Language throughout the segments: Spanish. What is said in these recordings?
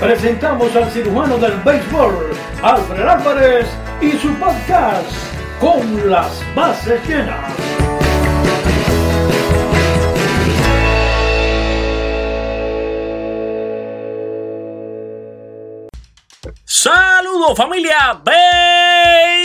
presentamos al cirujano del béisbol, Alfred Álvarez, y su podcast, Con las bases llenas. Saludos familia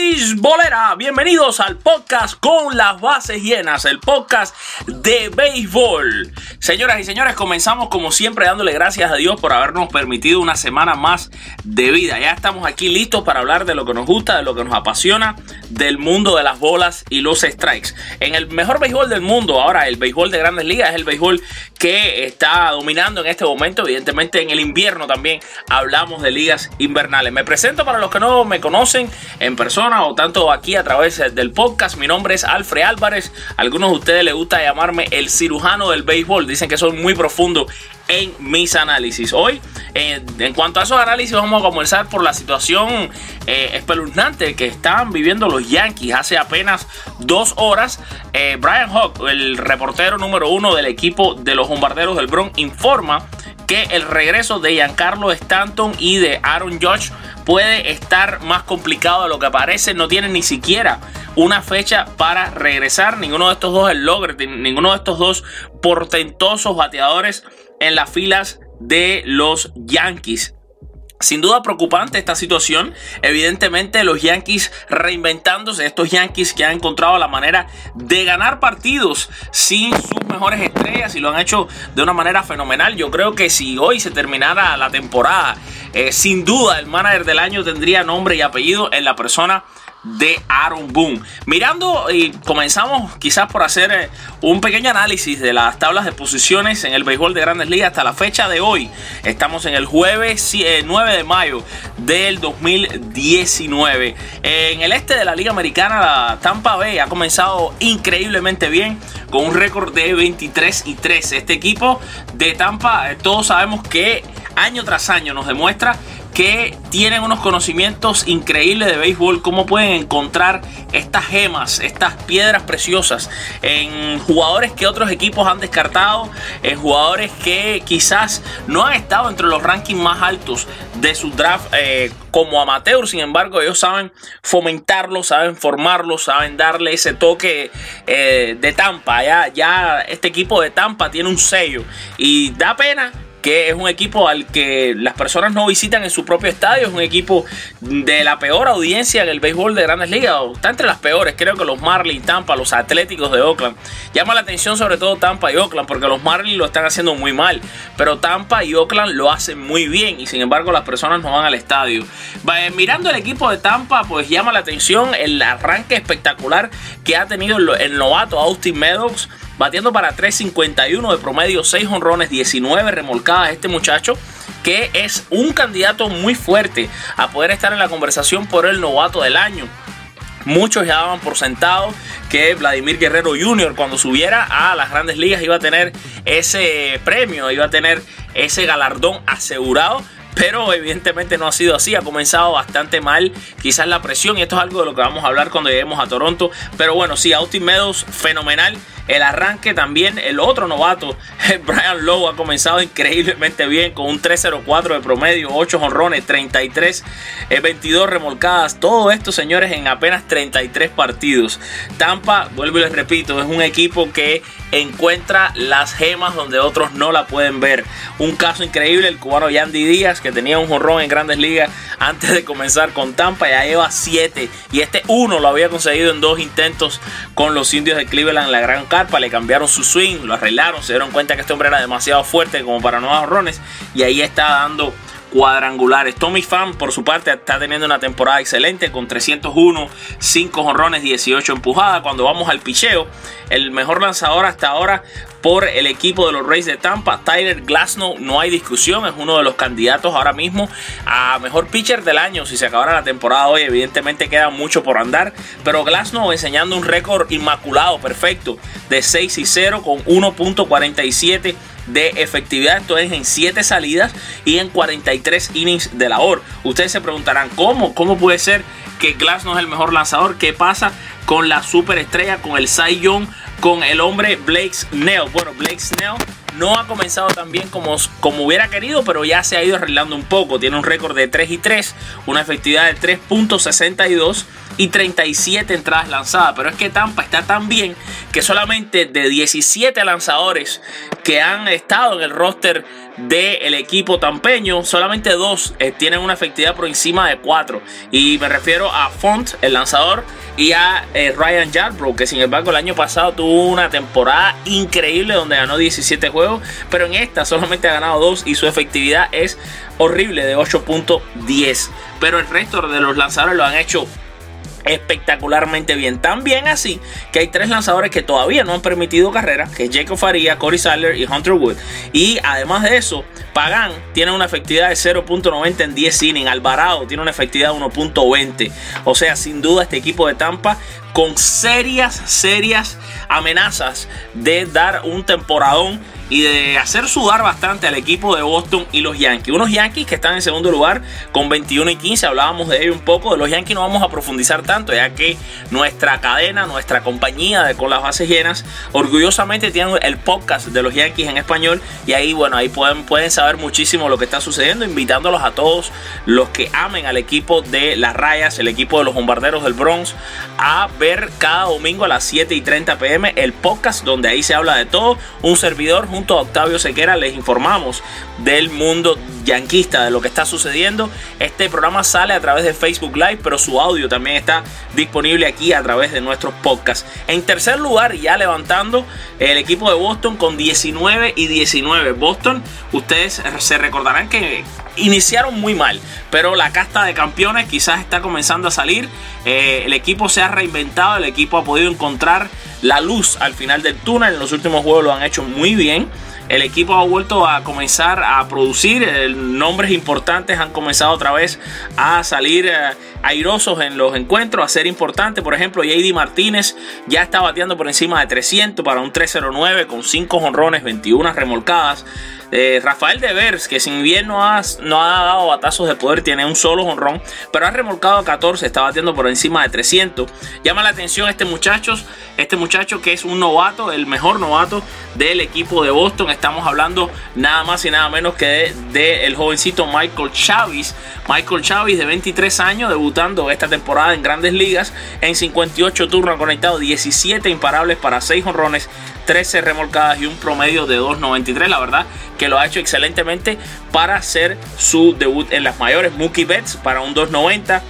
beisbolera, bienvenidos al podcast con las bases llenas, el podcast de béisbol. Señoras y señores, comenzamos como siempre dándole gracias a Dios por habernos permitido una semana más de vida. Ya estamos aquí listos para hablar de lo que nos gusta, de lo que nos apasiona, del mundo de las bolas y los strikes. En el mejor béisbol del mundo, ahora el béisbol de grandes ligas es el béisbol que está dominando en este momento, evidentemente en el invierno también hablamos de ligas invernales. Me presento para los que no me conocen en persona o tanto aquí a través del podcast. Mi nombre es Alfred Álvarez. algunos de ustedes les gusta llamarme el cirujano del béisbol. Dicen que soy muy profundo en mis análisis. Hoy, en cuanto a esos análisis, vamos a comenzar por la situación eh, espeluznante que están viviendo los Yankees. Hace apenas dos horas, eh, Brian Hawk, el reportero número uno del equipo de los bombarderos del Bronx, informa que el regreso de Giancarlo Stanton y de Aaron Judge puede estar más complicado de lo que parece. No tienen ni siquiera una fecha para regresar. Ninguno de estos dos es logre, ninguno de estos dos portentosos bateadores en las filas de los Yankees. Sin duda preocupante esta situación. Evidentemente los Yankees reinventándose, estos Yankees que han encontrado la manera de ganar partidos sin sus mejores estrellas y lo han hecho de una manera fenomenal. Yo creo que si hoy se terminara la temporada, eh, sin duda el manager del año tendría nombre y apellido en la persona Aaron Boone. Mirando y comenzamos quizás por hacer eh, un pequeño análisis de las tablas de posiciones en el béisbol de grandes ligas hasta la fecha de hoy. Estamos en el jueves 9 de mayo del 2019. En el este de la Liga Americana, la Tampa Bay ha comenzado increíblemente bien con un récord de 23 y 13. Este equipo de Tampa, eh, todos sabemos que año tras año nos demuestra que tienen unos conocimientos increíbles de béisbol, cómo pueden encontrar estas gemas, estas piedras preciosas en jugadores que otros equipos han descartado, en jugadores que quizás no han estado entre los rankings más altos de su draft eh, como amateur, sin embargo ellos saben fomentarlo, saben formarlo, saben darle ese toque eh, de Tampa, ya, ya este equipo de Tampa tiene un sello y da pena que es un equipo al que las personas no visitan en su propio estadio, es un equipo de la peor audiencia en el béisbol de grandes ligas, está entre las peores, creo que los Marlins, Tampa, los Atléticos de Oakland. Llama la atención sobre todo Tampa y Oakland, porque los Marlins lo están haciendo muy mal, pero Tampa y Oakland lo hacen muy bien y sin embargo las personas no van al estadio. Mirando el equipo de Tampa, pues llama la atención el arranque espectacular que ha tenido el novato Austin Meadows batiendo para 3.51 de promedio, 6 honrones, 19 remolcadas. Este muchacho que es un candidato muy fuerte a poder estar en la conversación por el novato del año. Muchos ya daban por sentado que Vladimir Guerrero Jr. cuando subiera a las grandes ligas iba a tener ese premio, iba a tener ese galardón asegurado. Pero evidentemente no ha sido así, ha comenzado bastante mal quizás la presión y esto es algo de lo que vamos a hablar cuando lleguemos a Toronto. Pero bueno, sí, Austin Meadows fenomenal el arranque también, el otro novato, Brian Lowe, ha comenzado increíblemente bien con un 3-0-4 de promedio, 8 honrones, 33, 22 remolcadas. Todo esto, señores, en apenas 33 partidos. Tampa, vuelvo y les repito, es un equipo que encuentra las gemas donde otros no la pueden ver. Un caso increíble, el cubano Yandy Díaz, que tenía un jonrón en grandes ligas antes de comenzar con Tampa, ya lleva 7 y este uno lo había conseguido en dos intentos con los indios de Cleveland en la gran carpa, le cambiaron su swing, lo arreglaron, se dieron cuenta que este hombre era demasiado fuerte como para nuevos rones y ahí está dando cuadrangulares. Tommy Pham, por su parte, está teniendo una temporada excelente con 301, 5 jonrones, 18 empujadas. Cuando vamos al picheo, el mejor lanzador hasta ahora por el equipo de los Rays de Tampa. Tyler Glasnow, no hay discusión, es uno de los candidatos ahora mismo a mejor pitcher del año. Si se acabara la temporada hoy, evidentemente queda mucho por andar. Pero Glasnow enseñando un récord inmaculado, perfecto, de 6 y 0 con 1.47 de efectividad. Esto es en 7 salidas y en 43 innings de labor. Ustedes se preguntarán, ¿cómo? ¿Cómo puede ser que Glass no es el mejor lanzador? ¿Qué pasa con la superestrella, con el Cy Young? con el hombre Blake Snell. Bueno, Blake Snell no ha comenzado tan bien como, como hubiera querido, pero ya se ha ido arreglando un poco. Tiene un récord de 3 y 3, una efectividad de 3.62 y 37 entradas lanzadas. Pero es que Tampa está tan bien que solamente de 17 lanzadores que han estado en el roster del equipo tampeño, solamente dos eh, tienen una efectividad por encima de 4. Y me refiero a Font, el lanzador, y a eh, Ryan Yarbrough, que sin embargo el año pasado tuvo una temporada increíble donde ganó 17 juegos, pero en esta solamente ha ganado 2 y su efectividad es horrible de 8.10. Pero el resto de los lanzadores lo han hecho espectacularmente bien. Tan bien así que hay tres lanzadores que todavía no han permitido carrera, que es Jacob Faria, Corey Sadler y Hunter Wood. Y además de eso, Pagan tiene una efectividad de 0.90 en 10 innings. Alvarado tiene una efectividad de 1.20. O sea, sin duda este equipo de Tampa con serias, serias amenazas de dar un temporadón y de hacer sudar bastante al equipo de Boston y los Yankees. Unos Yankees que están en segundo lugar con 21 y 15. Hablábamos de ello un poco. De los Yankees no vamos a profundizar tanto, ya que nuestra cadena, nuestra compañía de Con las Bases Llenas, orgullosamente tiene el podcast de los Yankees en español. Y ahí, bueno, ahí pueden, pueden saber muchísimo lo que está sucediendo, invitándolos a todos los que amen al equipo de las Rayas, el equipo de los Bombarderos del Bronx, a ver cada domingo a las 7 y 30 pm el podcast donde ahí se habla de todo. Un servidor junto Octavio Sequera les informamos del mundo yanquista, de lo que está sucediendo. Este programa sale a través de Facebook Live, pero su audio también está disponible aquí a través de nuestros podcasts. En tercer lugar, ya levantando el equipo de Boston con 19 y 19. Boston, ustedes se recordarán que iniciaron muy mal, pero la casta de campeones quizás está comenzando a salir. Eh, el equipo se ha reinventado, el equipo ha podido encontrar la luz al final del túnel. En los últimos juegos lo han hecho muy bien. El equipo ha vuelto a comenzar a producir, nombres importantes han comenzado otra vez a salir eh, airosos en los encuentros, a ser importantes. Por ejemplo, JD Martínez ya está bateando por encima de 300 para un 309 con 5 honrones, 21 remolcadas. Eh, Rafael Devers, que sin bien no ha, no ha dado batazos de poder, tiene un solo honrón, pero ha remolcado a 14, está batiendo por encima de 300. Llama la atención este muchacho, este muchacho que es un novato, el mejor novato del equipo de Boston. Estamos hablando nada más y nada menos que del de, el jovencito Michael Chavis. Michael Chavis de 23 años, debutando esta temporada en grandes ligas. En 58 turnos conectado, 17 imparables para 6 honrones, 13 remolcadas y un promedio de 2.93. La verdad que lo ha hecho excelentemente para hacer su debut en las mayores. Mookie Betts para un 2.90.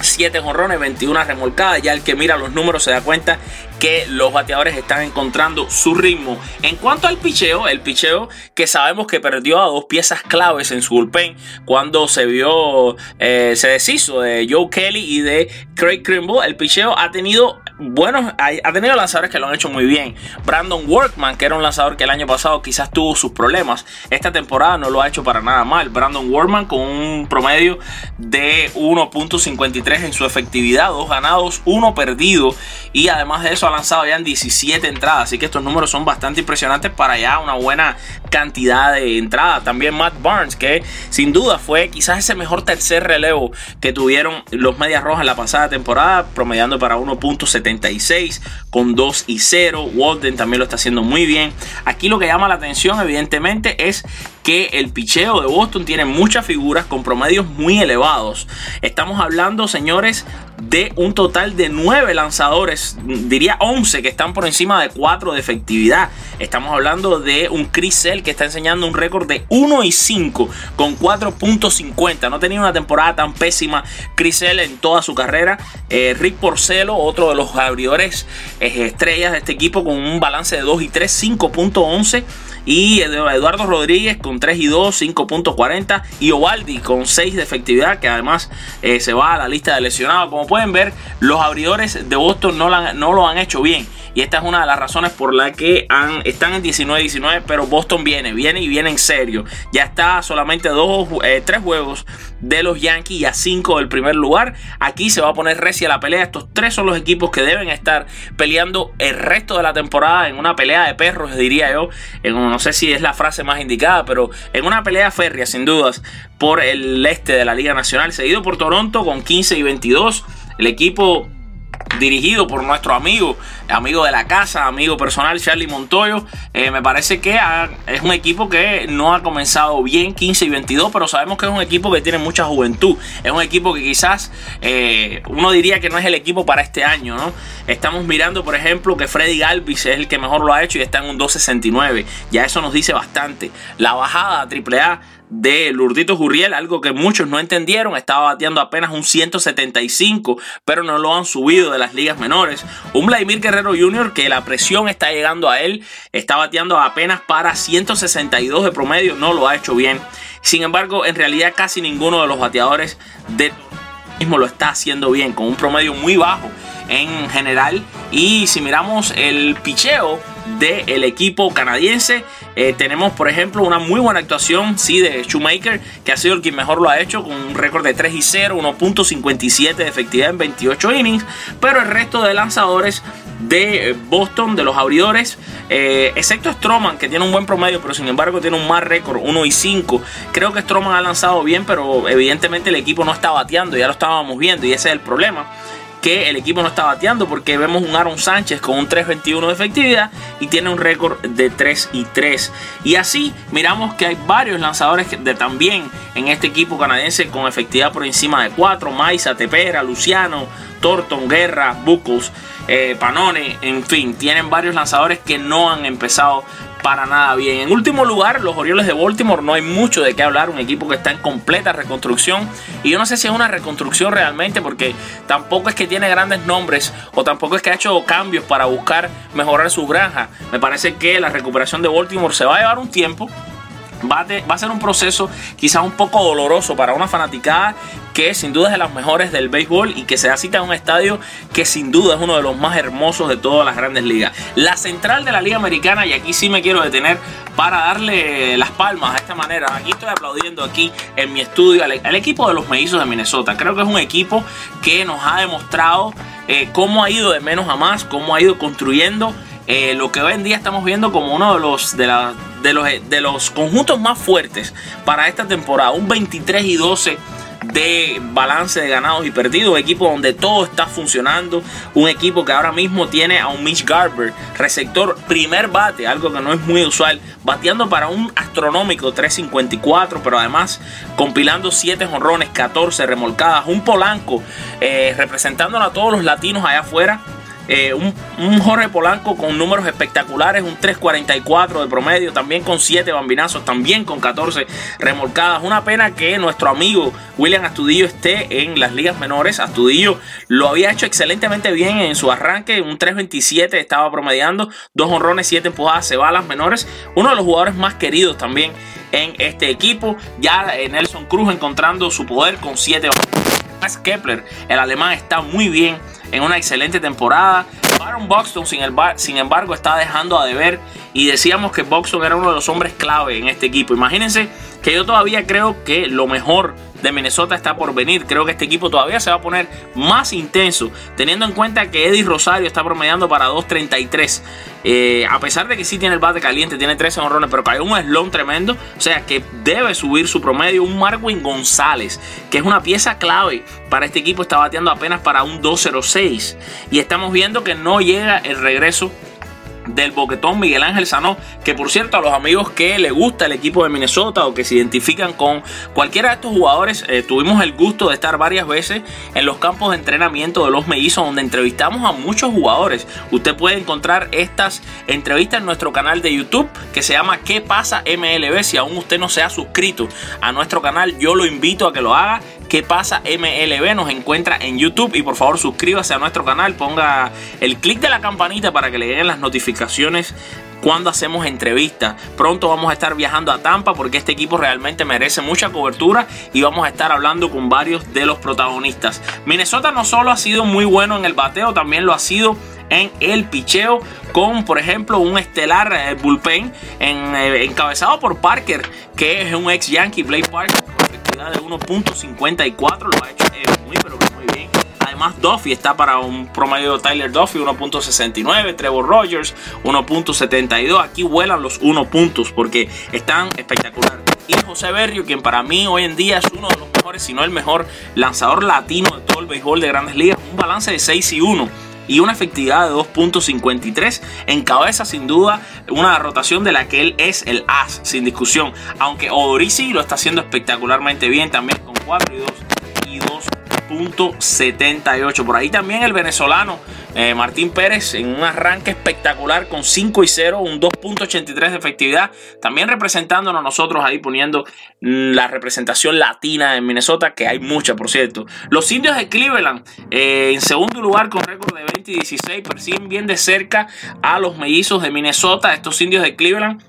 7 jonrones, 21 remolcadas. Ya el que mira los números se da cuenta que los bateadores están encontrando su ritmo. En cuanto al picheo, el picheo que sabemos que perdió a dos piezas claves en su bullpen cuando se vio, eh, se deshizo de Joe Kelly y de Craig Krimble. El picheo ha tenido buenos, ha tenido lanzadores que lo han hecho muy bien. Brandon Workman, que era un lanzador que el año pasado quizás tuvo sus problemas, esta temporada no lo ha hecho para nada mal. Brandon Workman con un promedio de 1.53 en su efectividad, dos ganados, uno perdido y además de eso ha lanzado ya en 17 entradas, así que estos números son bastante impresionantes para ya una buena cantidad de entradas. También Matt Barnes, que sin duda fue quizás ese mejor tercer relevo que tuvieron los Medias Rojas la pasada temporada, promediando para 1.76 con 2 y 0. Walden también lo está haciendo muy bien. Aquí lo que llama la atención, evidentemente, es que el picheo de Boston tiene muchas figuras con promedios muy elevados. Estamos hablando, señores, de un total de 9 lanzadores, diría 11 que están por encima de 4 de efectividad. Estamos hablando de un Chris Sale que está enseñando un récord de 1 y 5 con 4.50. No tenía una temporada tan pésima Chris Sale en toda su carrera. Eh, Rick Porcelo, otro de los abridores eh, estrellas de este equipo con un balance de 2 y 3, 5.11 y Eduardo Rodríguez con 3 y 2, 5.40 y Ovaldi con 6 de efectividad que además eh, se va a la lista de lesionados. Como pueden ver, los abridores de Boston no, no lo han hecho bien. Y esta es una de las razones por la que están en 19-19, pero Boston viene, viene y viene en serio. Ya está solamente dos, eh, tres juegos de los Yankees y a cinco del primer lugar. Aquí se va a poner recia la pelea. Estos tres son los equipos que deben estar peleando el resto de la temporada en una pelea de perros, diría yo. No sé si es la frase más indicada, pero en una pelea férrea, sin dudas, por el este de la Liga Nacional, seguido por Toronto con 15 y 22. El equipo dirigido por nuestro amigo, amigo de la casa, amigo personal Charlie Montoyo. Eh, me parece que es un equipo que no ha comenzado bien 15 y 22, pero sabemos que es un equipo que tiene mucha juventud. Es un equipo que quizás eh, uno diría que no es el equipo para este año, ¿no? Estamos mirando, por ejemplo, que Freddy Galvis es el que mejor lo ha hecho y está en un 2.69. Ya eso nos dice bastante. La bajada a AAA de Lurdito Jurriel, algo que muchos no entendieron, estaba bateando apenas un 175, pero no lo han subido de las ligas menores. Un Vladimir Guerrero Jr. que la presión está llegando a él, está bateando apenas para 162 de promedio, no lo ha hecho bien. Sin embargo, en realidad casi ninguno de los bateadores de mismo lo está haciendo bien, con un promedio muy bajo en general. Y si miramos el picheo del equipo canadiense, eh, tenemos por ejemplo una muy buena actuación sí, de Shoemaker, que ha sido el que mejor lo ha hecho, con un récord de 3 y 0, 1.57 de efectividad en 28 innings. Pero el resto de lanzadores de eh, Boston, de los abridores, eh, excepto Stroman, que tiene un buen promedio, pero sin embargo tiene un más récord, 1 y 5. Creo que Stroman ha lanzado bien, pero evidentemente el equipo no está bateando, ya lo estábamos viendo, y ese es el problema que el equipo no está bateando porque vemos un Aaron Sánchez con un 3.21 de efectividad y tiene un récord de 3 y 3. Y así miramos que hay varios lanzadores de también en este equipo canadiense con efectividad por encima de 4. Maiza, Tepera, Luciano, Thornton, Guerra, Bucos, eh, Panone, en fin, tienen varios lanzadores que no han empezado para nada bien. En último lugar, los Orioles de Baltimore no hay mucho de qué hablar, un equipo que está en completa reconstrucción y yo no sé si es una reconstrucción realmente porque tampoco es que tiene grandes nombres o tampoco es que ha hecho cambios para buscar mejorar su granja. Me parece que la recuperación de Baltimore se va a llevar un tiempo Va, a ser un proceso quizás un poco doloroso para una fanaticada que sin duda es de las mejores del béisbol y que se da cita en un estadio que sin duda es uno de los más hermosos de todas las grandes ligas. La central de la Liga Americana, y aquí sí me quiero detener para darle las palmas a esta manera. Aquí estoy aplaudiendo aquí en mi estudio al, equipo de los mellizos de Minnesota. Creo que es un equipo que nos ha demostrado eh, cómo ha ido de menos a más, cómo ha ido construyendo eh, lo que hoy en día estamos viendo como uno de los, de, la, de, los, de los conjuntos más fuertes para esta temporada. Un 23 y 12 de balance de ganados y perdidos, un equipo donde todo está funcionando, un equipo que ahora mismo tiene a un Mitch Garber, receptor primer bate, algo que no es muy usual, bateando para un astronómico 354, pero además compilando 7 jonrones, 14 remolcadas, un Polanco eh, a todos los latinos allá afuera eh, un, Jorge Polanco con números espectaculares, un 3.44 de promedio, también con 7 bambinazos, también con 14 remolcadas. Una pena que nuestro amigo William Astudillo esté en las ligas menores. Astudillo lo había hecho excelentemente bien en su arranque, un 3.27 estaba promediando, dos honrones, 7 empujadas, se va a las menores. Uno de los jugadores más queridos también en este equipo. Ya eh, Nelson Cruz encontrando su poder con 7 Kepler, el alemán está muy bien en una excelente temporada. Baron Buxton, sin, embargo, está dejando a deber. Y decíamos que Buxton era uno de los hombres clave en este equipo. Imagínense que yo todavía creo que lo mejor de Minnesota está por venir. Creo que este equipo todavía se va a poner más intenso, teniendo en cuenta que Eddie Rosario está promediando para 2.33. Eh, a pesar de que sí tiene el bate caliente, tiene 13 honrones, pero cayó un slon tremendo. O sea que debe subir su promedio. Un Marwin González, que es una pieza clave para este equipo, está bateando apenas para un 2.06. Y estamos viendo que no llega el regreso del boquetón Miguel Ángel Sanó, que por cierto a los amigos que le gusta el equipo de Minnesota o que se identifican con cualquiera de estos jugadores, eh, tuvimos el gusto de estar varias veces en los campos de entrenamiento de los mellizos donde entrevistamos a muchos jugadores. Usted puede encontrar estas entrevistas en nuestro canal de YouTube que se llama ¿Qué pasa MLB? Si aún usted no se ha suscrito a nuestro canal, yo lo invito a que lo haga ¿Qué pasa MLB? Nos encuentra en YouTube y por favor suscríbase a nuestro canal, ponga el clic de la campanita para que le lleguen las notificaciones cuando hacemos entrevistas. Pronto vamos a estar viajando a Tampa porque este equipo realmente merece mucha cobertura y vamos a estar hablando con varios de los protagonistas. Minnesota no solo ha sido muy bueno en el bateo, también lo ha sido en el picheo con por ejemplo un estelar eh, bullpen eh, encabezado por Parker que es un ex Yankee Blake Parker con efectividad de 1.54 lo ha hecho eh, muy pero muy bien Además, Duffy está para un promedio de Tyler Duffy 1.69, Trevor Rogers 1.72. Aquí vuelan los 1 puntos porque están espectaculares. Y José Berrio, quien para mí hoy en día es uno de los mejores, si no el mejor lanzador latino de todo el béisbol de grandes ligas, un balance de 6 y 1 y una efectividad de 2.53 encabeza sin duda una rotación de la que él es el as, sin discusión. Aunque Odorisi lo está haciendo espectacularmente bien también con 4 y 2 y 2 78. Por ahí también el venezolano eh, Martín Pérez en un arranque espectacular con 5 y 0, un 2.83 de efectividad. También representándonos nosotros ahí poniendo la representación latina en Minnesota, que hay mucha, por cierto. Los indios de Cleveland eh, en segundo lugar con récord de 20 y 16 persiguen bien de cerca a los mellizos de Minnesota. Estos indios de Cleveland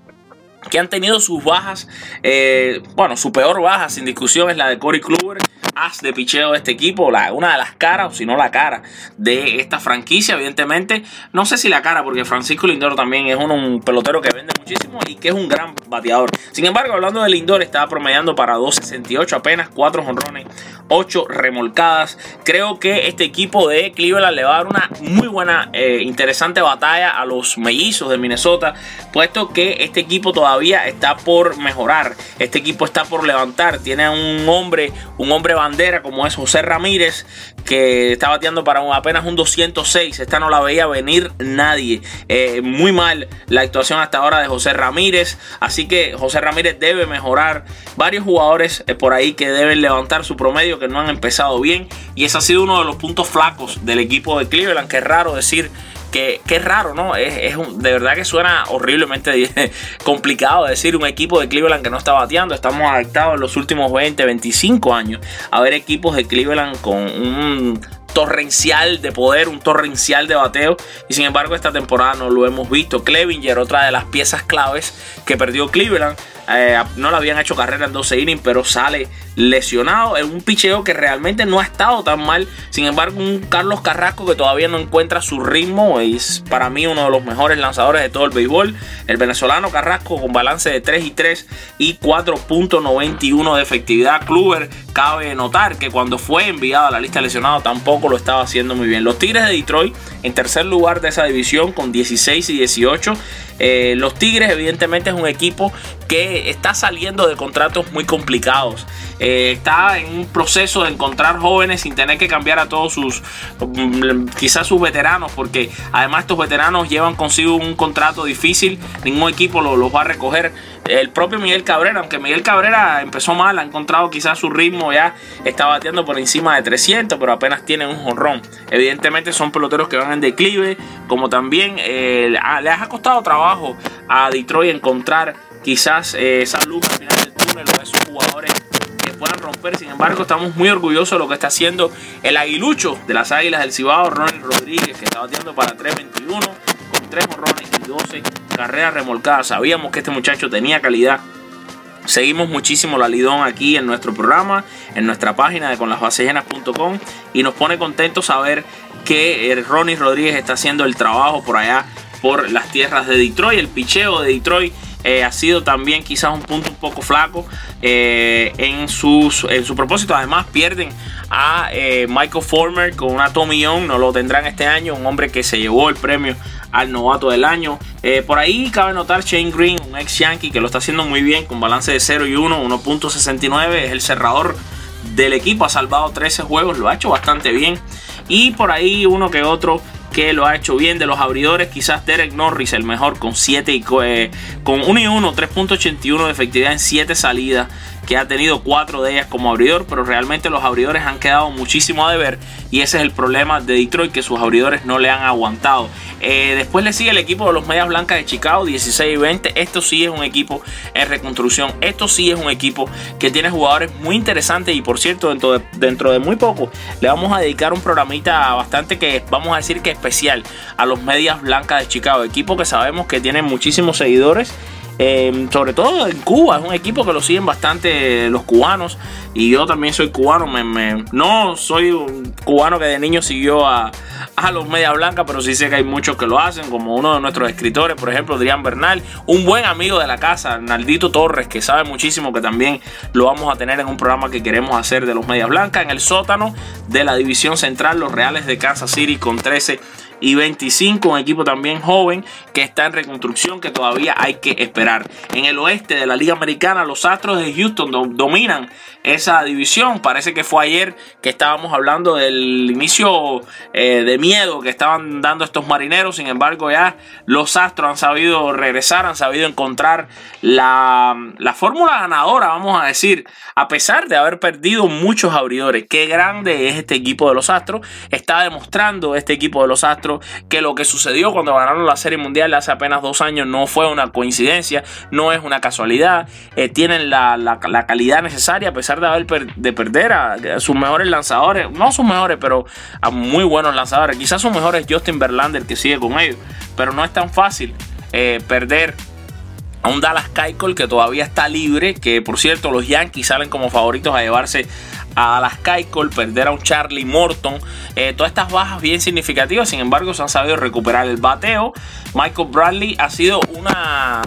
que han tenido sus bajas, eh, bueno, su peor baja sin discusión es la de Corey Kluber, as de picheo de este equipo, una de las caras, o si no la cara de esta franquicia, evidentemente, no sé si la cara, porque Francisco Lindor también es un, pelotero que vende muchísimo y que es un gran bateador. Sin embargo, hablando de Lindor, estaba promediando para 2.68 apenas, 4 jonrones, 8 remolcadas. Creo que este equipo de Cleveland le va a dar una muy buena, eh, interesante batalla a los mellizos de Minnesota, puesto que este equipo todavía está por mejorar, este equipo está por levantar, tiene un hombre, un hombre bandera como es José Ramírez, que está bateando para apenas un 206. Esta no la veía venir nadie. Eh, muy mal la actuación hasta ahora de José Ramírez. Así que José Ramírez debe mejorar. Varios jugadores eh, por ahí que deben levantar su promedio, que no han empezado bien. Y ese ha sido uno de los puntos flacos del equipo de Cleveland. Que es raro decir que, es raro, ¿no? Es, de verdad que suena horriblemente complicado decir un equipo de Cleveland que no está bateando. Estamos adaptados en los últimos 20, 25 años a ver equipos de Cleveland con un torrencial de poder, un torrencial de bateo. Y sin embargo, esta temporada no lo hemos visto. Clevinger, otra de las piezas claves que perdió Cleveland. Eh, no le habían hecho carrera en 12 innings, pero sale lesionado en un picheo que realmente no ha estado tan mal. Sin embargo, un Carlos Carrasco que todavía no encuentra su ritmo. Es para mí uno de los mejores lanzadores de todo el béisbol. El venezolano Carrasco con balance de 3 y 3 y 4.91 de efectividad. Kluber cabe notar que cuando fue enviado a la lista de lesionados tampoco lo estaba haciendo muy bien. Los Tigres de Detroit en tercer lugar de esa división con 16 y 18. Eh, los Tigres evidentemente es un equipo que está saliendo de contratos muy complicados. Eh, está en un proceso de encontrar jóvenes sin tener que cambiar a todos sus, mm, quizás sus veteranos, porque además estos veteranos llevan consigo un contrato difícil, ningún equipo los va a recoger. El propio Miguel Cabrera, aunque Miguel Cabrera empezó mal, ha encontrado quizás su ritmo, ya está bateando por encima de 300, pero apenas tiene un jonrón. Evidentemente son peloteros que van en declive, como también eh, les ha costado trabajo a Detroit encontrar quizás eh, esa luz al final del túnel o esos jugadores que puedan romper. Sin embargo, estamos muy orgullosos de lo que está haciendo el aguilucho de las Águilas del Cibao, Ronnie Rodríguez, que está bateando para 3.21 con 3 morrones y 12 carreras remolcadas. Sabíamos que este muchacho tenía calidad. Seguimos muchísimo la Lidón aquí en nuestro programa, en nuestra página de conlasbasellenas.com y nos pone contentos saber que eh, Ronnie Rodríguez está haciendo el trabajo por allá por las tierras de Detroit. El picheo de Detroit eh, ha sido también quizás un punto un poco flaco eh, en, sus, en su propósito. Además pierden a eh, Michael Former con una Tommy Young, no lo tendrán este año, un hombre que se llevó el premio al novato del año. por ahí cabe notar Shane Green, un ex Yankee que lo está haciendo muy bien con balance de 0 y 1, 1.69, es el cerrador del equipo, ha salvado 13 juegos, lo ha hecho bastante bien. Y por ahí uno que otro que lo ha hecho bien de los abridores. Quizás Derek Norris, el mejor, con 7 y eh, con 1 y 1, 3.81 de efectividad en 7 salidas. que ha tenido cuatro de ellas como abridor, pero realmente los abridores han quedado muchísimo a deber y ese es el problema de Detroit, que sus abridores no le han aguantado. Eh, después le sigue el equipo de los Medias Blancas de Chicago, 16 y 20. Esto sí es un equipo en reconstrucción, esto sí es un equipo que tiene jugadores muy interesantes y por cierto, dentro de, dentro de muy poco le vamos a dedicar un programita bastante que vamos a decir que especial a los Medias Blancas de Chicago, equipo que sabemos que tiene muchísimos seguidores Em, sobre todo en Cuba, es un equipo que lo siguen bastante los cubanos. Y yo también soy cubano. Me, no soy un cubano que de niño siguió a, a los Media Blanca, pero sí sé que hay muchos que lo hacen, como uno de nuestros escritores, por ejemplo, Adrián Bernal, un buen amigo de la casa, Naldito Torres, que sabe muchísimo, que también lo vamos a tener en un programa que queremos hacer de los Media Blanca, en el sótano de la división central, los Reales de Kansas City con 13 y 25, un equipo también joven que está en reconstrucción que todavía hay que esperar. En el oeste de la Liga Americana, los Astros de Houston dominan esa división. Parece que fue ayer que estábamos hablando del inicio eh, de miedo que estaban dando estos marineros. Sin embargo, ya los Astros han sabido regresar, han sabido encontrar la, la fórmula ganadora, vamos a decir, a pesar de haber perdido muchos abridores. Qué grande es este equipo de los Astros. Está demostrando este equipo de los Astros que lo que sucedió cuando ganaron la Serie Mundial hace apenas dos años no fue una coincidencia, no es una casualidad. Eh, tienen la, calidad necesaria a pesar de, haber de perder a, sus mejores lanzadores, no sus mejores, pero a muy buenos lanzadores. Quizás sus mejores Justin Verlander que sigue con ellos, pero no es tan fácil eh, perder a un Dallas Keuchel que todavía está libre, que por cierto los Yankees salen como favoritos a llevarse a Dallas Keuchel, perder a un Charlie Morton, eh, todas estas bajas bien significativas, sin embargo se han sabido recuperar. El bateo. Michael Bradley ha sido una,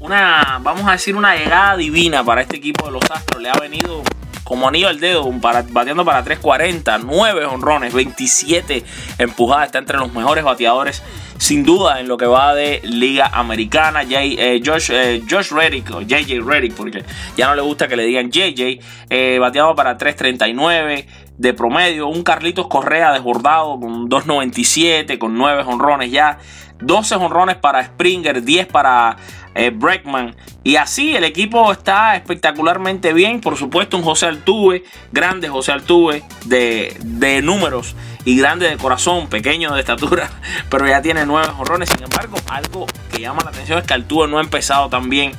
una, vamos a decir, una llegada divina para este equipo de los Astros, le ha venido como anillo al dedo, para, bateando para 340, 9 honrones, 27 empujadas, está entre los mejores bateadores sin duda en lo que va de Liga Americana. Eh, Josh, eh, Reddick o JJ Reddick, porque ya no le gusta que le digan JJ, eh, bateado para 339 de promedio. Un Carlitos Correa desbordado con 2.97, con 9 honrones ya. 12 honrones para Springer, 10 para eh, Breckman. Y así el equipo está espectacularmente bien. Por supuesto, un José Altuve, grande José Altuve de, de números y grande de corazón, pequeño de estatura, pero ya tiene nueve jorrones. Sin embargo, algo que llama la atención es que Altuve no ha empezado tan bien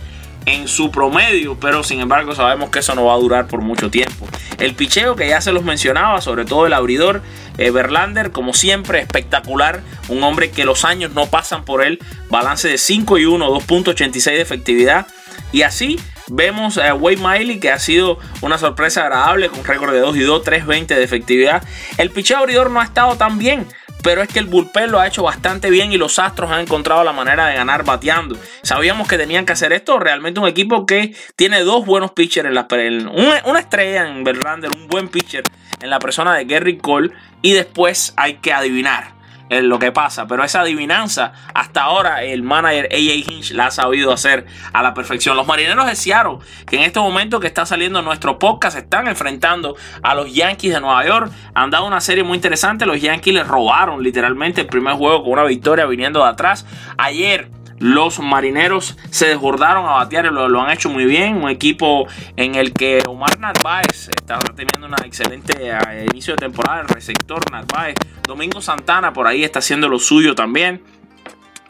en su promedio, pero sin embargo sabemos que eso no va a durar por mucho tiempo. El picheo que ya se los mencionaba, sobre todo el abridor, Verlander, eh, como siempre, espectacular. Un hombre que los años no pasan por él. Balance de 5 y 1, 2.86 de efectividad. Y así vemos a Wade Miley que ha sido una sorpresa agradable con récord de 2 y 2, 3.20 de efectividad. El picheo abridor no ha estado tan bien pero es que el bullpen lo ha hecho bastante bien y los Astros han encontrado la manera de ganar bateando. Sabíamos que tenían que hacer esto, realmente un equipo que tiene dos buenos pitchers en la una, estrella en Verlander, un buen pitcher en la persona de Gary Cole y después hay que adivinar lo que pasa. Pero esa adivinanza, hasta ahora el manager AJ Hinch la ha sabido hacer a la perfección. Los marineros de Seattle, que en este momento que está saliendo nuestro podcast, están enfrentando a los Yankees de Nueva York. Han dado una serie muy interesante. Los Yankees les robaron literalmente el primer juego con una victoria viniendo de atrás. Ayer los marineros se desbordaron a batear y lo, han hecho muy bien. Un equipo en el que Omar Narváez está teniendo una excelente eh, inicio de temporada. El receptor Narváez. Domingo Santana por ahí está haciendo lo suyo también.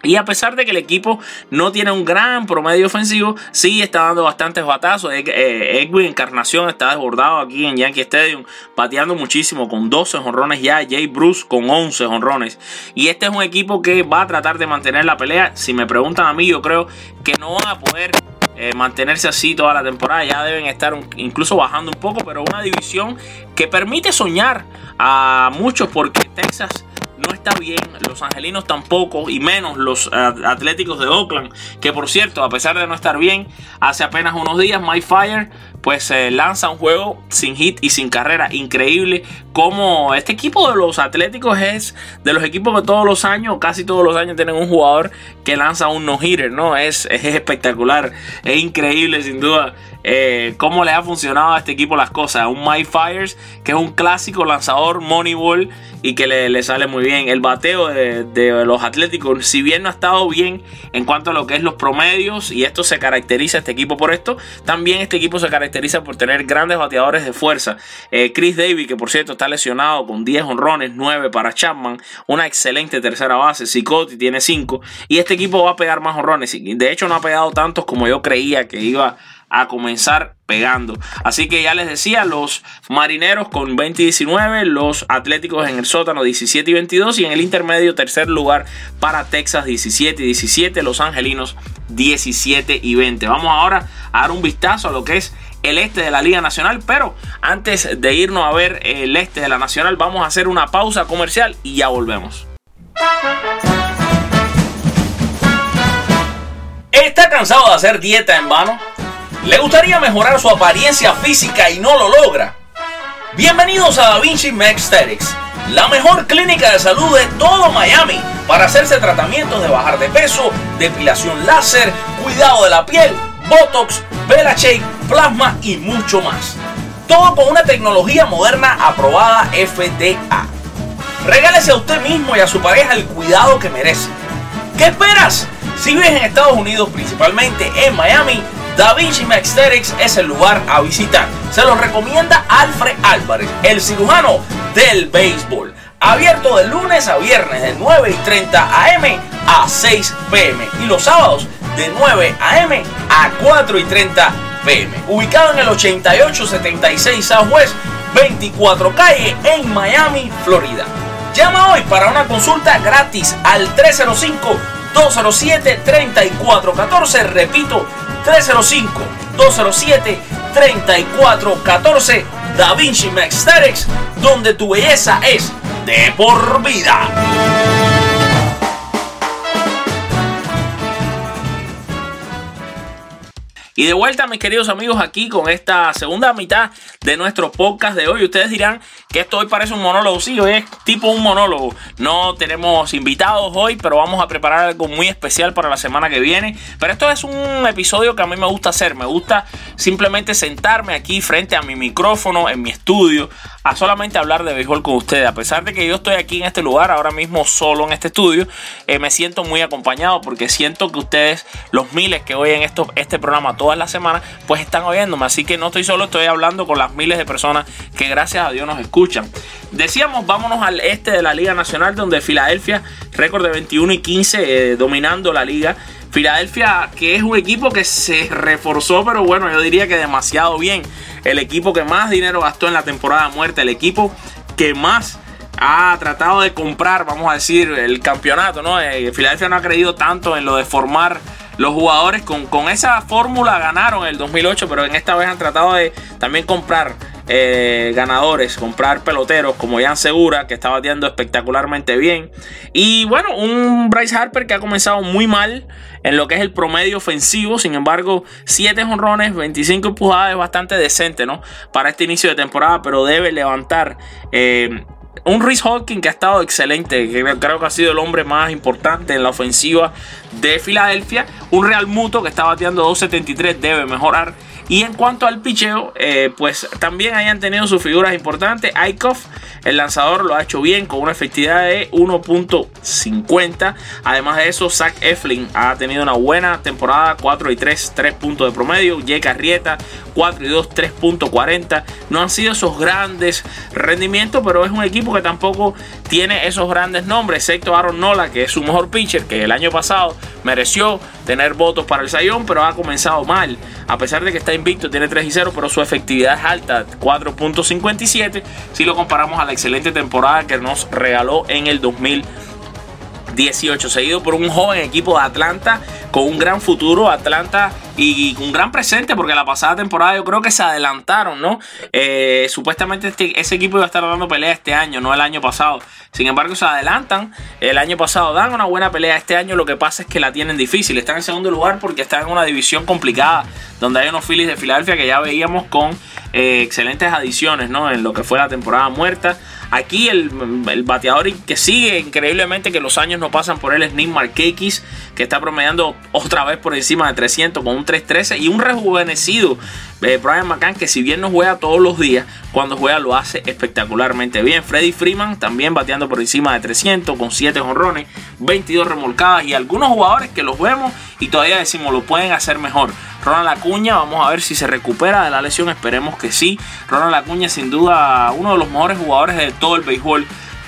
Y a pesar de que el equipo no tiene un gran promedio ofensivo, sí está dando bastantes batazos. Eh, Edwin Encarnación está desbordado aquí en Yankee Stadium, pateando muchísimo con 12 honrones ya. Jay Bruce con 11 honrones. Y este es un equipo que va a tratar de mantener la pelea. Si me preguntan a mí, yo creo que no van a poder eh, mantenerse así toda la temporada. Ya deben estar incluso bajando un poco, pero una división que permite soñar a muchos porque Texas no está bien, los angelinos tampoco, y menos los eh, atléticos de Oakland, que por cierto, a pesar de no estar bien, hace apenas unos días My Fire pues se lanza un juego sin hit y sin carrera. Increíble como este equipo de los Atléticos es de los equipos que todos los años, casi todos los años, tienen un jugador que lanza un no-hitter, ¿no? Es, es espectacular, es increíble sin duda eh, cómo le ha funcionado a este equipo las cosas. Un My Fires, que es un clásico lanzador Moneyball y que le, sale muy bien. El bateo de, los Atléticos, si bien no ha estado bien en cuanto a lo que es los promedios, y esto se caracteriza este equipo por esto, también este equipo se caracteriza caracteriza por tener grandes bateadores de fuerza. Eh, Chris Davis, que por cierto está lesionado con 10 honrones, 9 para Chapman, una excelente tercera base. Cicotti tiene 5 y este equipo va a pegar más honrones. De hecho, no ha pegado tantos como yo creía que iba a comenzar pegando. Así que ya les decía, los marineros con 20 y 19, los atléticos en el sótano 17 y 22 y en el intermedio tercer lugar para Texas 17 y 17, los angelinos 17 y 20. Vamos ahora a dar un vistazo a lo que es el este de la Liga Nacional, pero antes de irnos a ver el este de la Nacional, vamos a hacer una pausa comercial y ya volvemos. ¿Está cansado de hacer dieta en vano? ¿Le gustaría mejorar su apariencia física y no lo logra? Bienvenidos a Da Vinci Aesthetics, la mejor clínica de salud de todo Miami para hacerse tratamientos de bajar de peso, depilación láser, cuidado de la piel, botox, vela shake, plasma y mucho más. Todo con una tecnología moderna aprobada FDA. Regálese a usted mismo y a su pareja el cuidado que merece. ¿Qué esperas? Si vives en Estados Unidos, principalmente en Miami, Da Vinci Maxterics es el lugar a visitar. Se lo recomienda Alfred Álvarez, el cirujano del béisbol. Abierto de lunes a viernes de 9 y 30 am a 6 pm y los sábados de 9 am a 4 y 30 pm. Ubicado en el 8876 Southwest 24 calle en Miami, Florida. Llama hoy para una consulta gratis al 305 207 3414. Repito, 305-207-3414 Da Vinci Max donde tu belleza es de por vida. Y de vuelta, mis queridos amigos, aquí con esta segunda mitad de nuestro podcast de hoy. Ustedes dirán que esto hoy parece un monólogo. Sí, hoy es tipo un monólogo. No tenemos invitados hoy, pero vamos a preparar algo muy especial para la semana que viene. Pero esto es un episodio que a mí me gusta hacer. Me gusta simplemente sentarme aquí frente a mi micrófono en mi estudio a solamente hablar de béisbol con ustedes. A pesar de que yo estoy aquí en este lugar, ahora mismo solo en este estudio, eh, me siento muy acompañado porque siento que ustedes, los miles que oyen esto, este programa todas las semanas, pues están oyéndome. Así que no estoy solo, estoy hablando con las miles de personas que gracias a Dios nos escuchan. Decíamos, vámonos al este de la Liga Nacional, donde Filadelfia, récord de 21 y 15, eh, dominando la liga. Filadelfia, que es un equipo que se reforzó, pero bueno, yo diría que demasiado bien. El equipo que más dinero gastó en la temporada muerta, el equipo que más ha tratado de comprar, vamos a decir, el campeonato, ¿no? Eh, Filadelfia no ha creído tanto en lo de formar los jugadores con, con esa fórmula ganaron el 2008, pero en esta vez han tratado de también comprar eh, ganadores, comprar peloteros como Jan Segura, que está bateando espectacularmente bien. Y bueno, un Bryce Harper que ha comenzado muy mal en lo que es el promedio ofensivo. Sin embargo, 7 honrones, 25 empujadas es bastante decente, ¿no? Para este inicio de temporada, pero debe levantar. Eh, un Rhys Hawkins que ha estado excelente, que creo que ha sido el hombre más importante en la ofensiva de Filadelfia. Un Real Muto que está bateando 2.73 debe mejorar. Y en cuanto al picheo, eh, pues también hayan tenido sus figuras importantes. Aikoff, el lanzador, lo ha hecho bien con una efectividad de 1.50. Además de eso, Zach Eflin ha tenido una buena temporada, 4 y 3, 3 puntos de promedio. Jake Arrieta, 4 y 2, 3.40. No han sido esos grandes rendimientos, pero es un equipo que tampoco tiene esos grandes nombres, excepto Aaron Nola, que es su mejor pitcher, que el año pasado mereció tener votos para el Sayón, pero ha comenzado mal. A pesar de que está invicto, tiene 3 y 0, pero su efectividad es alta, 4.57, si lo comparamos a la excelente temporada que nos regaló en el 2018, seguido por un joven equipo de Atlanta con un gran futuro, Atlanta y un gran presente porque la pasada temporada yo creo que se adelantaron, ¿no? Eh, supuestamente este, ese equipo iba a estar dando pelea este año, no el año pasado. Sin embargo, se adelantan. El año pasado dan una buena pelea este año. Lo que pasa es que la tienen difícil. Están en segundo lugar porque están en una división complicada. Donde hay unos Phillies de Filadelfia que ya veíamos con eh, excelentes adiciones, ¿no? En lo que fue la temporada muerta. Aquí el, bateador que sigue increíblemente que los años no pasan por él es Nick que está promediando otra vez por encima de 300 con un 313 y un rejuvenecido eh, Brian McCann que si bien no juega todos los días, cuando juega lo hace espectacularmente bien. Freddy Freeman también bateando por encima de 300 con 7 honrones, 22 remolcadas y algunos jugadores que los vemos y todavía decimos lo pueden hacer mejor. Ronald Acuña, vamos a ver si se recupera de la lesión, esperemos que sí. Ronald Acuña sin duda uno de los mejores jugadores de todo el béisbol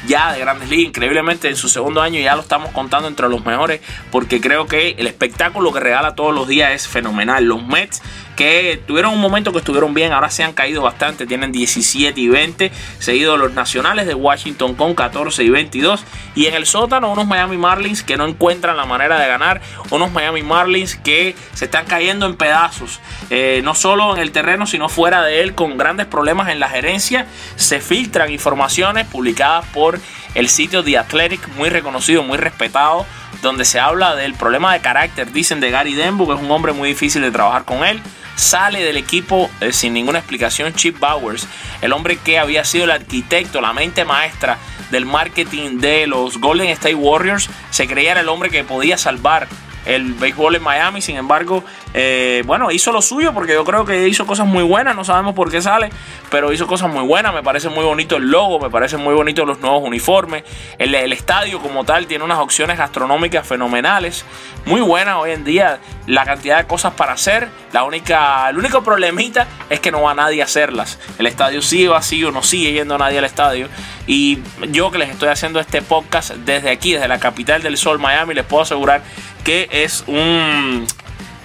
ya de Grandes Ligas. Increíblemente en su segundo año ya lo estamos contando entre los mejores porque creo que el espectáculo que regala todos los días es fenomenal. Los Mets que tuvieron un momento que estuvieron bien, ahora se han caído bastante, tienen 17 y 20, seguido los Nacionales de Washington con 14 y 22 y en el sótano unos Miami Marlins que no encuentran la manera de ganar, unos Miami Marlins que se están cayendo en pedazos, eh, no solo en el terreno sino fuera de él con grandes problemas en la gerencia, se filtran informaciones publicadas por el sitio The Athletic, muy reconocido, muy respetado, donde se habla del problema de carácter, dicen de Gary Denbo, que es un hombre muy difícil de trabajar con él. Sale del equipo eh, sin ninguna explicación Chip Bowers, el hombre que había sido el arquitecto, la mente maestra del marketing de los Golden State Warriors, se creía era el hombre que podía salvar el béisbol en Miami. Sin embargo, eh, bueno, hizo lo suyo porque yo creo que hizo cosas muy buenas. No sabemos por qué sale, pero hizo cosas muy buenas. Me parece muy bonito el logo, me parece muy bonito los nuevos uniformes. El, estadio como tal tiene unas opciones gastronómicas fenomenales, muy buenas hoy en día. La cantidad de cosas para hacer. La única, el único problemita es que no va nadie a hacerlas. El estadio sigue vacío, no sigue yendo nadie al estadio. Y yo que les estoy haciendo este podcast desde aquí, desde la capital del sol, Miami, les puedo asegurar que es un,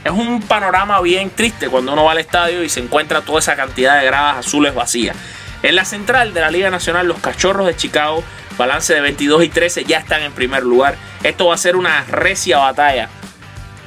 es un panorama bien triste cuando uno va al estadio y se encuentra toda esa cantidad de gradas azules vacías. En la central de la Liga Nacional, los Cachorros de Chicago, balance de 22 y 13, ya están en primer lugar. Esto va a ser una recia batalla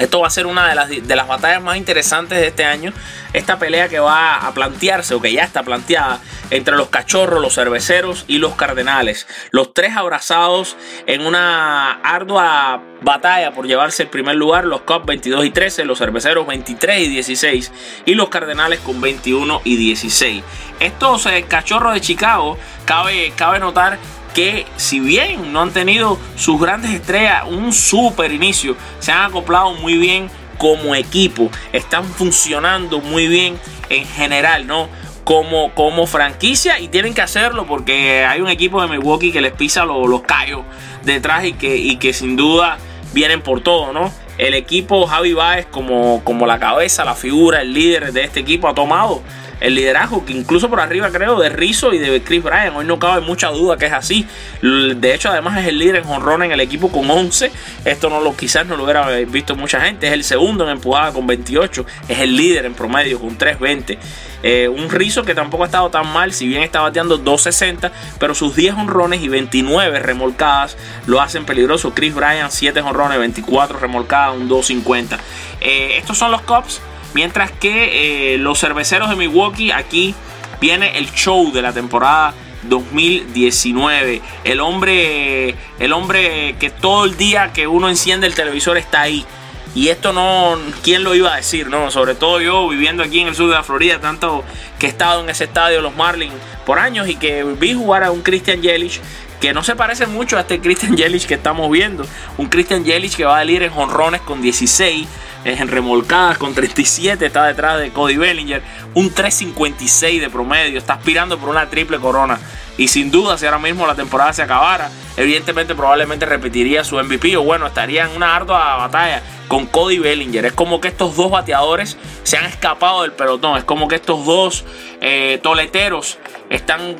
esto va a ser una de las, de las batallas más interesantes de este año. Esta pelea que va a plantearse o que ya está planteada entre los cachorros, los cerveceros y los cardenales. Los tres abrazados en una ardua batalla por llevarse el primer lugar. Los Cubs 22 y 13, los cerveceros 23 y 16 y los cardenales con 21 y 16. Estos eh, cachorros de Chicago, cabe, cabe notar que si bien no han tenido sus grandes estrellas un super inicio, se han acoplado muy bien como equipo, están funcionando muy bien en general, ¿no? Como, como franquicia y tienen que hacerlo porque hay un equipo de Milwaukee que les pisa los, los callos detrás y que, y que sin duda vienen por todo, ¿no? El equipo Javi Baez como, como la cabeza, la figura, el líder de este equipo ha tomado el liderazgo, que incluso por arriba creo de Rizzo y de Chris Bryan. Hoy no cabe mucha duda que es así. De hecho, además es el líder en jonrón en el equipo con 11. Esto no lo, quizás no lo hubiera visto mucha gente. Es el segundo en empujada con 28. Es el líder en promedio con 3.20. Eh, un Rizzo que tampoco ha estado tan mal, si bien está bateando 2.60, pero sus 10 honrones y 29 remolcadas lo hacen peligroso. Chris Bryan, 7 honrones, 24 remolcadas, un 2.50. Eh, estos son los Cubs. Mientras que eh, los cerveceros de Milwaukee, aquí viene el show de la temporada 2019. El hombre, el hombre que todo el día que uno enciende el televisor está ahí. Y esto no, ¿quién lo iba a decir? No? Sobre todo yo viviendo aquí en el sur de la Florida, tanto que he estado en ese estadio, los Marlins, por años y que vi jugar a un Christian Yelich que no se parece mucho a este Christian Yelich que estamos viendo. Un Christian Yelich que va a salir en jonrones con 16, en remolcadas con 37, está detrás de Cody Bellinger, un 356 de promedio, está aspirando por una triple corona. Y sin duda, si ahora mismo la temporada se acabara, evidentemente probablemente repetiría su MVP o bueno, estaría en una ardua batalla con Cody Bellinger. Es como que estos dos bateadores se han escapado del pelotón, es como que estos dos eh, toleteros están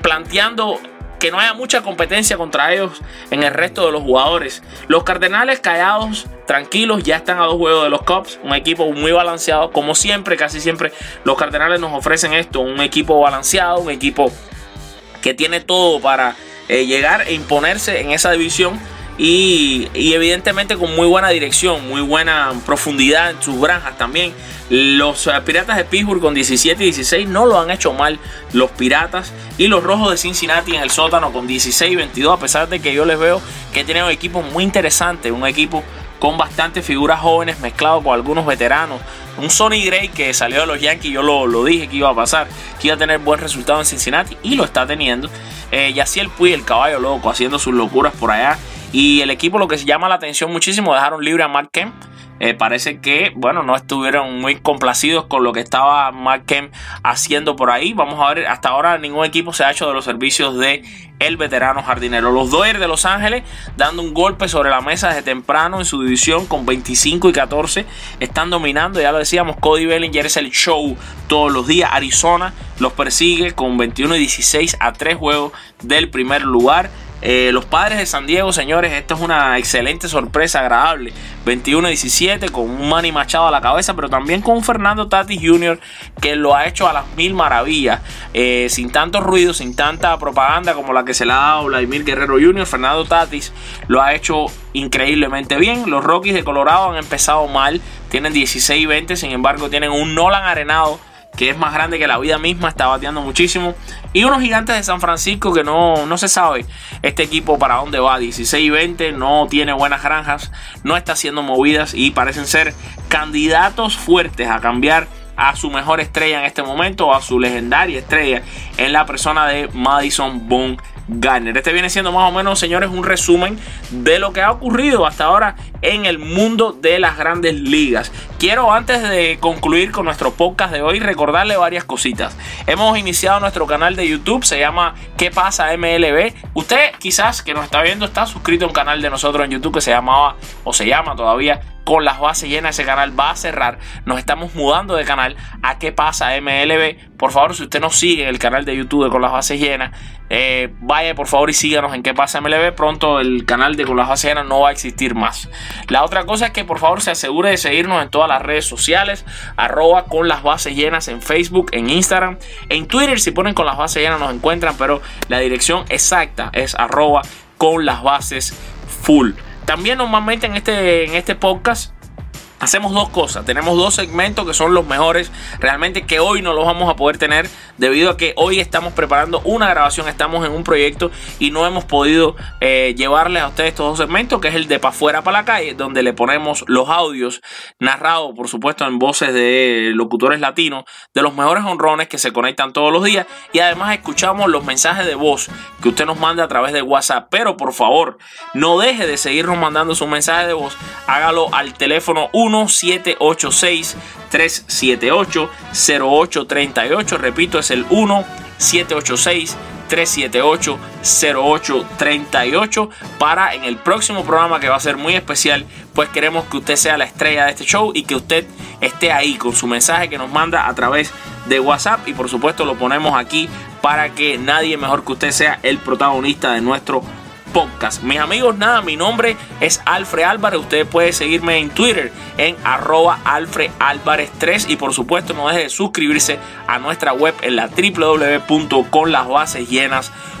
planteando que no haya mucha competencia contra ellos en el resto de los jugadores. Los Cardenales callados, tranquilos, ya están a dos juegos de los Cubs, un equipo muy balanceado, como siempre, casi siempre los Cardenales nos ofrecen esto, un equipo balanceado, un equipo que tiene todo para eh, llegar e imponerse en esa división. Y, evidentemente con muy buena dirección, muy buena profundidad en sus granjas también. Los eh, Piratas de Pittsburgh con 17 y 16 no lo han hecho mal los Piratas. Y los Rojos de Cincinnati en el sótano con 16 y 22. A pesar de que yo les veo que tienen un equipo muy interesante. Un equipo con bastantes figuras jóvenes mezclado con algunos veteranos. Un Sonny Gray que salió de los Yankees, yo lo, dije que iba a pasar, que iba a tener buen resultado en Cincinnati y lo está teniendo. Eh, el Puy, el caballo loco, haciendo sus locuras por allá. Y el equipo lo que se llama la atención muchísimo, dejaron libre a Mark Kemp eh, parece que, bueno, no estuvieron muy complacidos con lo que estaba Mark Kemp haciendo por ahí. Vamos a ver, hasta ahora ningún equipo se ha hecho de los servicios de el veterano jardinero. Los Dodgers de Los Ángeles dando un golpe sobre la mesa desde temprano en su división con 25 y 14. Están dominando, ya lo decíamos, Cody Bellinger es el show todos los días. Arizona los persigue con 21 y 16 a 3 juegos del primer lugar. Eh, los padres de San Diego, señores, esto es una excelente sorpresa, agradable. 21-17 con un Manny Machado a la cabeza, pero también con un Fernando Tatis Jr. que lo ha hecho a las mil maravillas, eh, sin tanto ruido, sin tanta propaganda como la que se le ha dado Vladimir Guerrero Jr. Fernando Tatis lo ha hecho increíblemente bien. Los Rockies de Colorado han empezado mal, tienen 16-20, sin embargo tienen un Nolan arenado que es más grande que la vida misma, está bateando muchísimo. Y unos gigantes de San Francisco que no, no se sabe este equipo para dónde va. 16 y 20, no tiene buenas granjas, no está haciendo movidas y parecen ser candidatos fuertes a cambiar a su mejor estrella en este momento, a su legendaria estrella en la persona de Madison Bone Garner. Este viene siendo más o menos, señores, un resumen de lo que ha ocurrido hasta ahora en el mundo de las grandes ligas. Quiero antes de concluir con nuestro podcast de hoy recordarle varias cositas. Hemos iniciado nuestro canal de YouTube, se llama ¿Qué pasa MLB? Usted quizás que nos está viendo está suscrito a un canal de nosotros en YouTube que se llamaba o se llama todavía con las bases llenas ese canal va a cerrar. Nos estamos mudando de canal a qué pasa MLB. Por favor, si usted nos sigue en el canal de YouTube de con las bases llenas, eh, por favor y síganos en qué pasa MLB. Pronto el canal de bases llenas no va a existir más. La otra cosa es que por favor se asegure de seguirnos en todas las redes sociales. Arroba con las bases llenas en Facebook, en Instagram, en Twitter. Si ponen con las bases llenas nos encuentran, pero la dirección exacta es arroba con las bases full. También normalmente en este, en este podcast hacemos dos cosas. Tenemos dos segmentos que son los mejores. Realmente que hoy no los vamos a poder tener debido a que hoy estamos preparando una grabación. Estamos en un proyecto y no hemos podido eh, llevarles a ustedes estos dos segmentos, que es el de pa' fuera para la calle, donde le ponemos los audios narrados, por supuesto, en voces de locutores latinos, de los mejores honrones que se conectan todos los días. Y además escuchamos los mensajes de voz que usted nos manda a través de WhatsApp. Pero por favor, no deje de seguirnos mandando sus mensajes de voz. Hágalo al teléfono 1 1786 378 0838. Repito, es el 1786 378 0838 para en el próximo programa que va a ser muy especial pues queremos que usted sea la estrella de este show y que usted esté ahí con su mensaje que nos manda a través de WhatsApp y por supuesto lo ponemos aquí para que nadie mejor que usted sea el protagonista de nuestro podcast. Mis amigos, nada, mi nombre es Alfred Álvarez. Usted puede seguirme en Twitter en arroba Alfred Álvarez 3 y por supuesto no deje de suscribirse a nuestra web en la www.conlasbasesllenas.com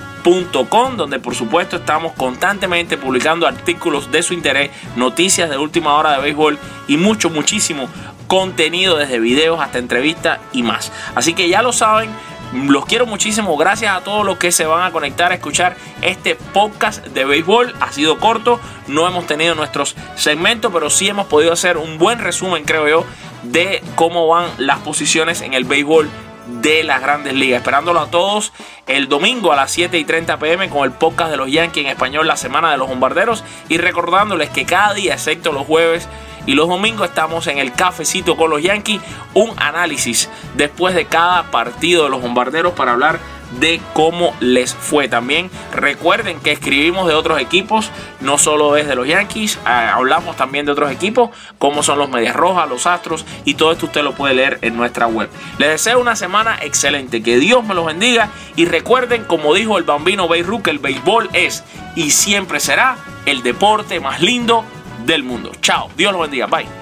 donde por supuesto estamos constantemente publicando artículos de su interés, noticias de última hora de béisbol y mucho, muchísimo contenido desde videos hasta entrevistas y más. Así que ya lo saben, los quiero muchísimo. Gracias a todos los que se van a conectar a escuchar este podcast de béisbol. Ha sido corto, no hemos tenido nuestros segmentos, pero sí hemos podido hacer un buen resumen, creo yo, de cómo van las posiciones en el béisbol de las grandes ligas. Esperándolo a todos el domingo a las 7 y 30 pm con el podcast de los Yankees en español, la semana de los bombarderos. Y recordándoles que cada día, excepto los jueves, y los domingos estamos en el cafecito con los Yankees, un análisis después de cada partido de los bombarderos para hablar de cómo les fue. También recuerden que escribimos de otros equipos, no solo desde los Yankees, eh, hablamos también de otros equipos, como son los Medias Rojas, los Astros, y todo esto usted lo puede leer en nuestra web. Les deseo una semana excelente, que Dios me los bendiga y recuerden, como dijo el bambino Beirut, que el béisbol es y siempre será el deporte más lindo del mundo. Chao, Dios los bendiga, bye.